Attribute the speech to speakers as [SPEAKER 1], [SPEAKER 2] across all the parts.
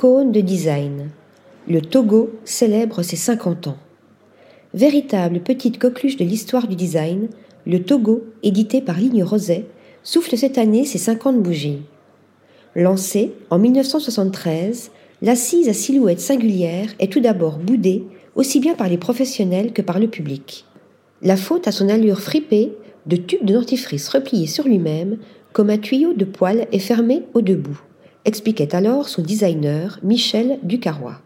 [SPEAKER 1] icône de design. Le Togo célèbre ses 50 ans. Véritable petite coqueluche de l'histoire du design, le Togo, édité par Ligne Roset, souffle cette année ses 50 bougies. Lancé en 1973, l'assise à silhouette singulière est tout d'abord boudée aussi bien par les professionnels que par le public. La faute à son allure fripée, de tube de dentifrice replié sur lui-même, comme un tuyau de poêle est fermé au debout, expliquait alors son designer Michel Ducarrois.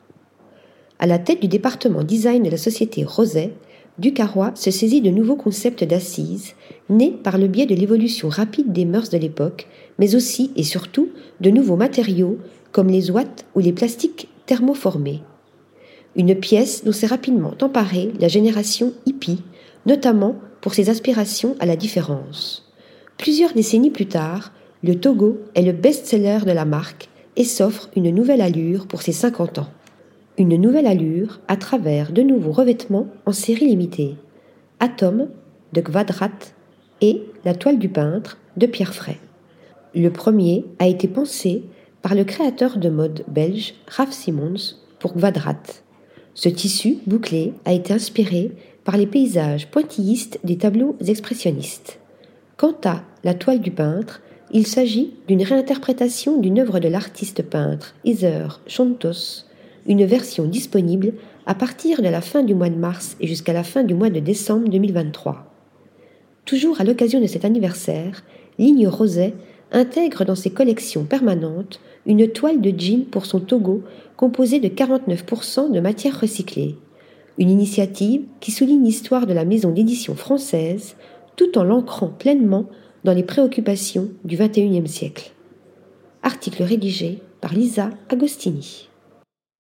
[SPEAKER 1] À la tête du département design de la société Roset, Ducarrois se saisit de nouveaux concepts d'assises, nés par le biais de l'évolution rapide des mœurs de l'époque, mais aussi et surtout de nouveaux matériaux comme les ouates ou les plastiques thermoformés. Une pièce dont s'est rapidement emparée la génération hippie, notamment pour ses aspirations à la différence. Plusieurs décennies plus tard, le Togo est le best-seller de la marque et s'offre une nouvelle allure pour ses 50 ans. Une nouvelle allure à travers de nouveaux revêtements en série limitée. Atom de Quadrat et la toile du peintre de Pierre Fray. Le premier a été pensé par le créateur de mode belge Raf Simons pour Quadrat. Ce tissu bouclé a été inspiré par les paysages pointillistes des tableaux expressionnistes. Quant à la toile du peintre, il s'agit d'une réinterprétation d'une œuvre de l'artiste peintre Iser Chontos, une version disponible à partir de la fin du mois de mars et jusqu'à la fin du mois de décembre 2023. Toujours à l'occasion de cet anniversaire, Ligne Roset intègre dans ses collections permanentes une toile de jean pour son Togo composée de 49% de matière recyclée. Une initiative qui souligne l'histoire de la maison d'édition française tout en l'ancrant pleinement dans les préoccupations du XXIe siècle. Article rédigé par Lisa Agostini.